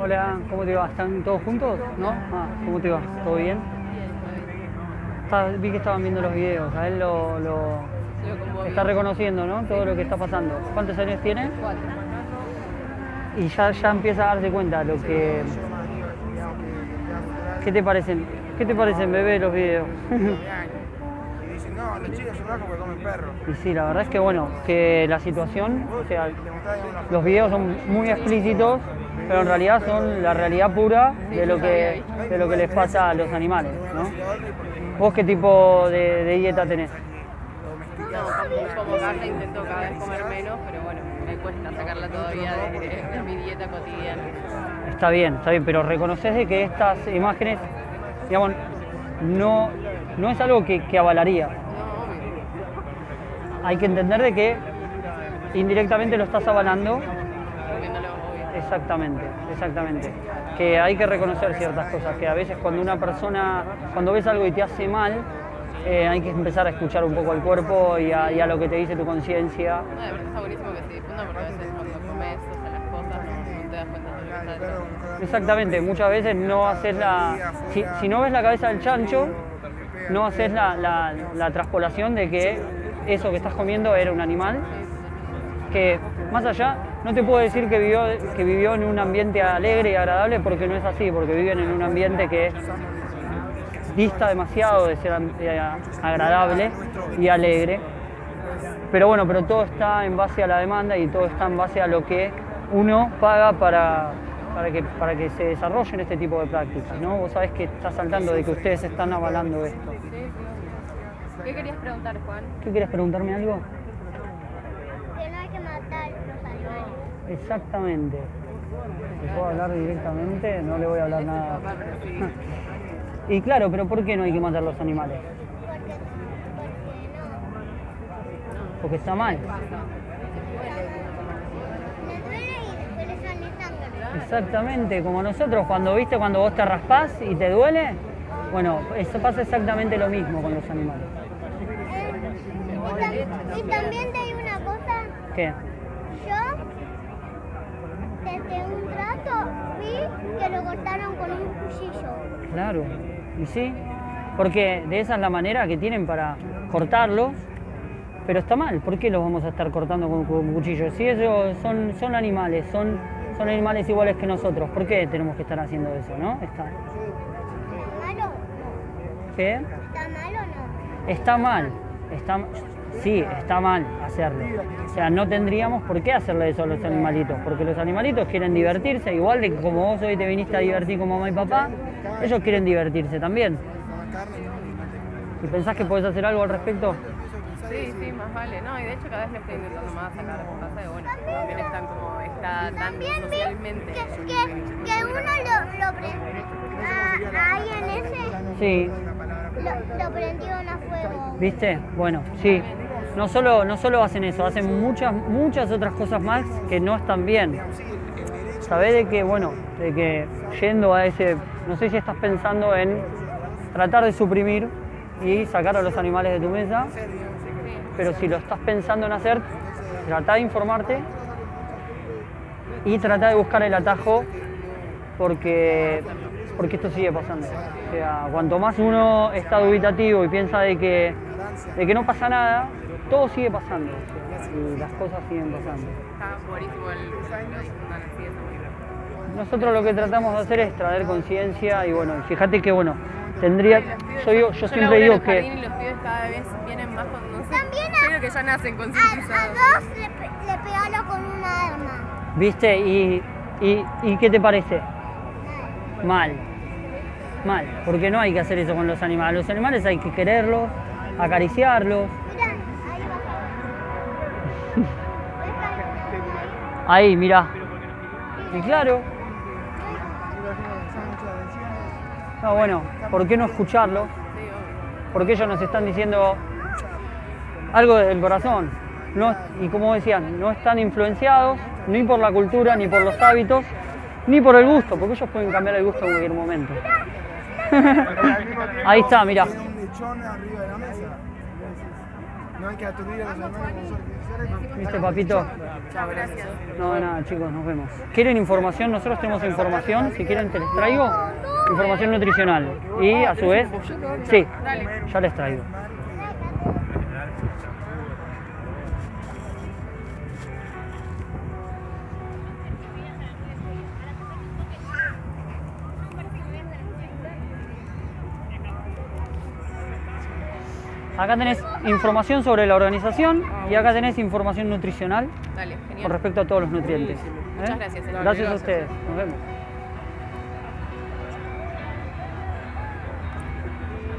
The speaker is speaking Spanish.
Hola, ¿cómo te va? ¿Están todos juntos? ¿No? Ah, ¿cómo te va? ¿Todo bien? Vi que estaban viendo los videos, a él lo, lo- está reconociendo, ¿no? Todo lo que está pasando. ¿Cuántos años tiene? Y ya, ya empieza a darse cuenta lo que... ¿Qué te parecen? ¿Qué te parecen, bebé, los videos? Y dicen, no, los chicos son porque comen perro. y sí, la verdad es que bueno, que la situación, o sea, los videos son muy explícitos, pero en realidad son la realidad pura de lo que, de lo que les pasa a los animales, ¿no? ¿Vos qué tipo de, de dieta tenés? No, como carne intento cada vez comer menos, pero bueno, me cuesta sacarla todavía de, de mi dieta cotidiana. Está bien, está bien, pero reconoces de que estas imágenes, digamos, no, no es algo que, que avalaría. No, Hay que entender de que indirectamente lo estás avalando. Exactamente, exactamente. Que hay que reconocer ciertas cosas, que a veces cuando una persona, cuando ves algo y te hace mal, eh, hay que empezar a escuchar un poco al cuerpo y a, y a lo que te dice tu conciencia. No, de verdad está buenísimo que se difunda porque a veces cuando comes o sea, las cosas no, no te das cuenta de lo que está detrás. Exactamente, muchas veces no haces la... Si, si no ves la cabeza del chancho, no haces la, la, la traspolación de que eso que estás comiendo era un animal que más allá, no te puedo decir que vivió, que vivió en un ambiente alegre y agradable porque no es así, porque viven en un ambiente que dista demasiado de ser agradable y alegre. Pero bueno, pero todo está en base a la demanda y todo está en base a lo que uno paga para, para, que, para que se desarrollen este tipo de prácticas. ¿no? Vos sabés que está saltando de que ustedes están avalando esto. ¿Qué querías preguntar, Juan? ¿Qué quieres preguntarme algo? que no hay que matar los animales. Exactamente. ¿Le puedo hablar directamente? No le voy a hablar nada. Y claro, pero ¿por qué no hay que matar los animales? Porque, porque no. Porque está mal. Exactamente, como nosotros, cuando viste cuando vos te raspás y te duele, bueno, eso pasa exactamente lo mismo con los animales. Eh, y, tam- y también te hay una cosa, ¿Qué? Desde un rato vi que lo cortaron con un cuchillo. Claro, y sí, porque de esa es la manera que tienen para cortarlos, pero está mal, ¿por qué los vamos a estar cortando con, con cuchillos? Si ellos son, son animales, son, son animales iguales que nosotros, ¿por qué tenemos que estar haciendo eso, no? Está, ¿Está malo? ¿Qué? ¿Está malo o no? Está mal, está, sí, está mal hacerlo. O sea, no tendríamos por qué hacerle eso a los animalitos, porque los animalitos quieren divertirse, igual de que como vos hoy te viniste a divertir con mamá y papá, ellos quieren divertirse también. ¿Y pensás que podés hacer algo al respecto? Sí, sí, más vale. No, y de hecho cada vez me estoy intentando más sacar. Pasa que bueno, también están como, está tan También vi socialmente. que, que, que uno lo, lo pre- ah, ahí en ese Sí, lo, prendieron a fuego. ¿viste? Bueno, sí. No solo, no solo hacen eso, hacen muchas, muchas otras cosas más que no están bien. Sabés de que, bueno, de que yendo a ese, no sé si estás pensando en tratar de suprimir y sacar a los animales de tu mesa, pero si lo estás pensando en hacer, trata de informarte y trata de buscar el atajo porque, porque esto sigue pasando. O sea, cuanto más uno está dubitativo y piensa de que, de que no pasa nada, todo sigue pasando. o sea, y las cosas siguen pasando. Está buenísimo el. Nosotros lo que tratamos de hacer es traer conciencia y bueno, fíjate que bueno, tendría, yo, digo- yo siempre digo que y los pibes cada vez vienen más con, no sé, También yo creo que ya nacen A, a dos le, le pegaron con una arma. ¿Viste? ¿Y, y, y qué te parece? Mal. Mal. Porque no hay que hacer eso con los animales. Los animales hay que quererlos, acariciarlos. Ahí mirá. Y claro. No, bueno, ¿por qué no escucharlo? Porque ellos nos están diciendo algo del corazón. No, y como decían, no están influenciados ni por la cultura, ni por los hábitos, ni por el gusto, porque ellos pueden cambiar el gusto en cualquier momento. Ahí está, mirá. Tiene un lechón arriba de la mesa. No hay que aturdir a los animales con solo ¿Viste, papito? Chao, gracias. No, nada, chicos, nos vemos. ¿Quieren información? Nosotros tenemos información, si quieren te les traigo. Información nutricional. Y a su vez, sí, ya les traigo. Acá tenés información sobre la organización y acá tenés información nutricional Dale, con respecto a todos los nutrientes. ¿eh? Muchas gracias. Gracias a ustedes. Nos vemos.